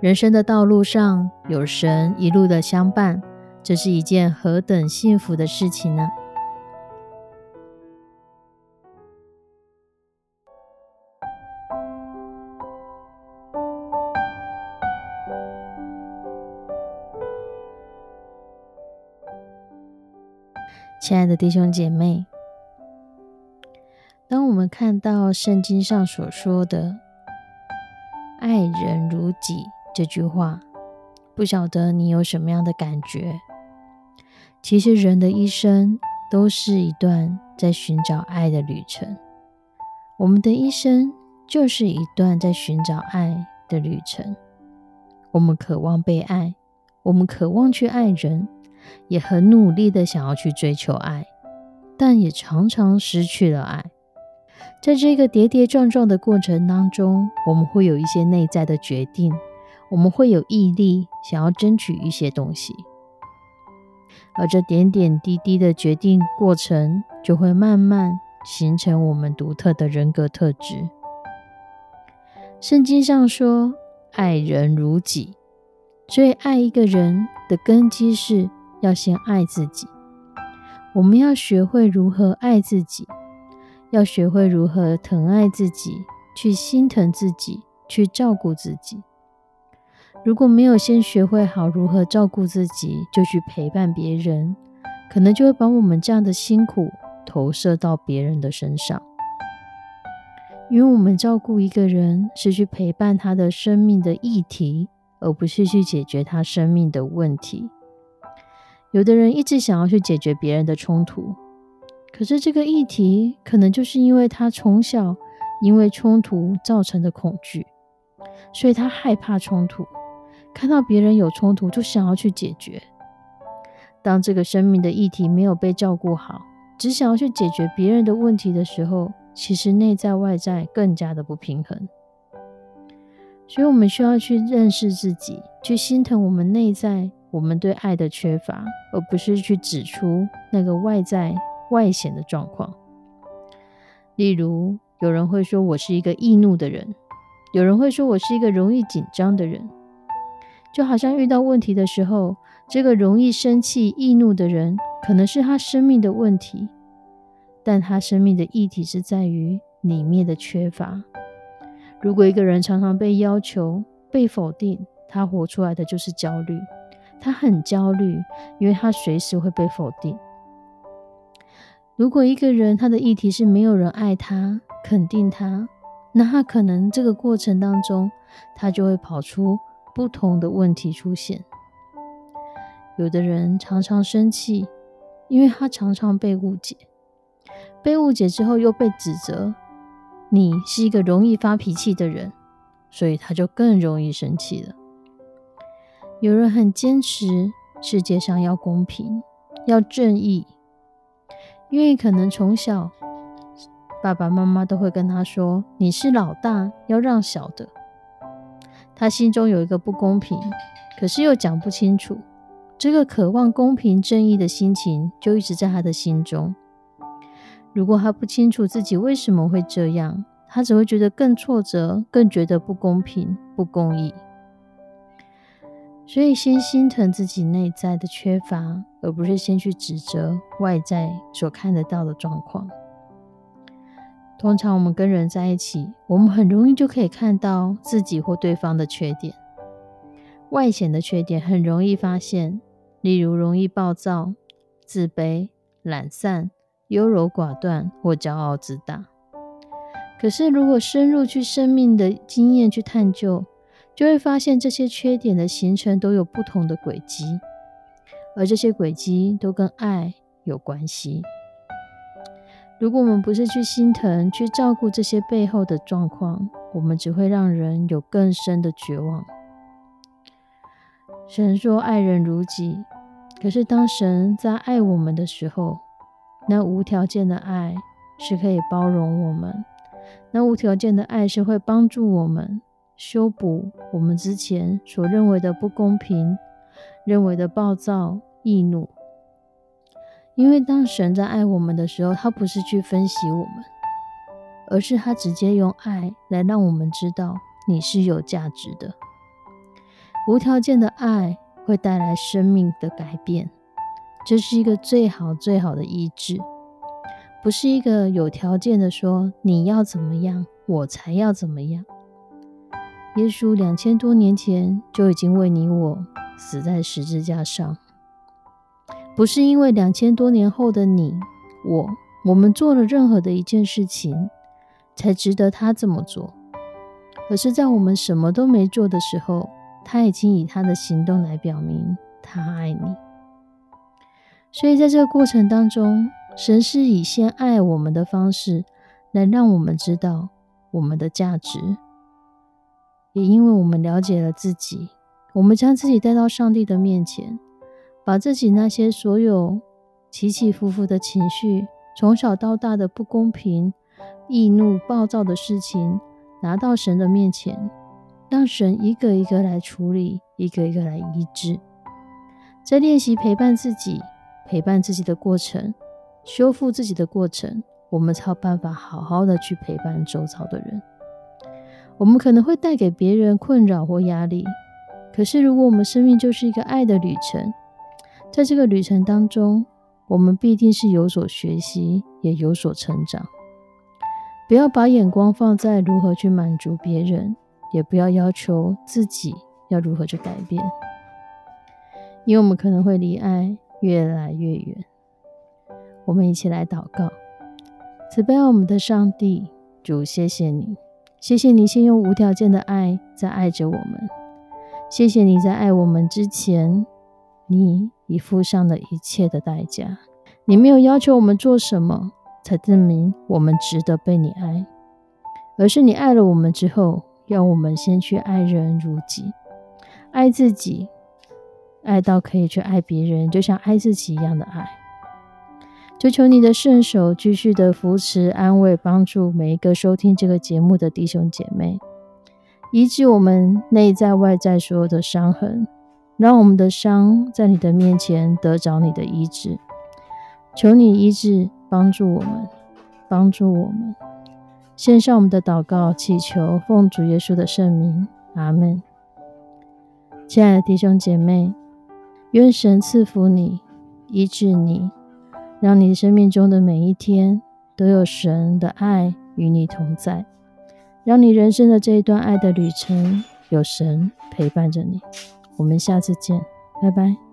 人生的道路上有神一路的相伴，这是一件何等幸福的事情呢？亲爱的弟兄姐妹，当我们看到圣经上所说的“爱人如己”，这句话，不晓得你有什么样的感觉？其实人的一生都是一段在寻找爱的旅程。我们的一生就是一段在寻找爱的旅程。我们渴望被爱，我们渴望去爱人，也很努力的想要去追求爱，但也常常失去了爱。在这个跌跌撞撞的过程当中，我们会有一些内在的决定。我们会有毅力，想要争取一些东西，而这点点滴滴的决定过程，就会慢慢形成我们独特的人格特质。圣经上说：“爱人如己”，所以爱一个人的根基是要先爱自己。我们要学会如何爱自己，要学会如何疼爱自己，去心疼自己，去照顾自己。如果没有先学会好如何照顾自己，就去陪伴别人，可能就会把我们这样的辛苦投射到别人的身上。因为我们照顾一个人是去陪伴他的生命的议题，而不是去解决他生命的问题。有的人一直想要去解决别人的冲突，可是这个议题可能就是因为他从小因为冲突造成的恐惧，所以他害怕冲突。看到别人有冲突，就想要去解决。当这个生命的议题没有被照顾好，只想要去解决别人的问题的时候，其实内在外在更加的不平衡。所以，我们需要去认识自己，去心疼我们内在我们对爱的缺乏，而不是去指出那个外在外显的状况。例如，有人会说我是一个易怒的人，有人会说我是一个容易紧张的人。就好像遇到问题的时候，这个容易生气、易怒的人，可能是他生命的问题，但他生命的议题是在于里面的缺乏。如果一个人常常被要求、被否定，他活出来的就是焦虑，他很焦虑，因为他随时会被否定。如果一个人他的议题是没有人爱他、肯定他，那他可能这个过程当中，他就会跑出。不同的问题出现，有的人常常生气，因为他常常被误解，被误解之后又被指责，你是一个容易发脾气的人，所以他就更容易生气了。有人很坚持世界上要公平、要正义，因为可能从小爸爸妈妈都会跟他说：“你是老大，要让小的。”他心中有一个不公平，可是又讲不清楚。这个渴望公平正义的心情就一直在他的心中。如果他不清楚自己为什么会这样，他只会觉得更挫折，更觉得不公平、不公义。所以，先心疼自己内在的缺乏，而不是先去指责外在所看得到的状况。通常我们跟人在一起，我们很容易就可以看到自己或对方的缺点，外显的缺点很容易发现，例如容易暴躁、自卑、懒散、优柔寡断或骄傲自大。可是如果深入去生命的经验去探究，就会发现这些缺点的形成都有不同的轨迹，而这些轨迹都跟爱有关系。如果我们不是去心疼、去照顾这些背后的状况，我们只会让人有更深的绝望。神说爱人如己，可是当神在爱我们的时候，那无条件的爱是可以包容我们，那无条件的爱是会帮助我们修补我们之前所认为的不公平、认为的暴躁易怒。因为当神在爱我们的时候，他不是去分析我们，而是他直接用爱来让我们知道你是有价值的。无条件的爱会带来生命的改变，这是一个最好最好的医治，不是一个有条件的说你要怎么样，我才要怎么样。耶稣两千多年前就已经为你我死在十字架上。不是因为两千多年后的你我，我们做了任何的一件事情，才值得他这么做，而是在我们什么都没做的时候，他已经以他的行动来表明他爱你。所以在这个过程当中，神是以先爱我们的方式，来让我们知道我们的价值，也因为我们了解了自己，我们将自己带到上帝的面前。把自己那些所有起起伏伏的情绪，从小到大的不公平、易怒、暴躁的事情，拿到神的面前，让神一个一个来处理，一个一个来医治。在练习陪伴自己、陪伴自己的过程，修复自己的过程，我们才有办法好好的去陪伴周遭的人。我们可能会带给别人困扰或压力，可是如果我们生命就是一个爱的旅程。在这个旅程当中，我们必定是有所学习，也有所成长。不要把眼光放在如何去满足别人，也不要要求自己要如何去改变，因为我们可能会离爱越来越远。我们一起来祷告：慈悲我们的上帝，主，谢谢你，谢谢你先用无条件的爱在爱着我们，谢谢你在爱我们之前。你已付上了一切的代价，你没有要求我们做什么才证明我们值得被你爱，而是你爱了我们之后，要我们先去爱人如己，爱自己，爱到可以去爱别人，就像爱自己一样的爱。就求你的圣手继续的扶持、安慰、帮助每一个收听这个节目的弟兄姐妹，医治我们内在外在所有的伤痕。让我们的伤在你的面前得着你的医治，求你医治，帮助我们，帮助我们。献上我们的祷告，祈求奉主耶稣的圣名，阿门。亲爱的弟兄姐妹，愿神赐福你，医治你，让你生命中的每一天都有神的爱与你同在，让你人生的这一段爱的旅程有神陪伴着你。我们下次见，拜拜。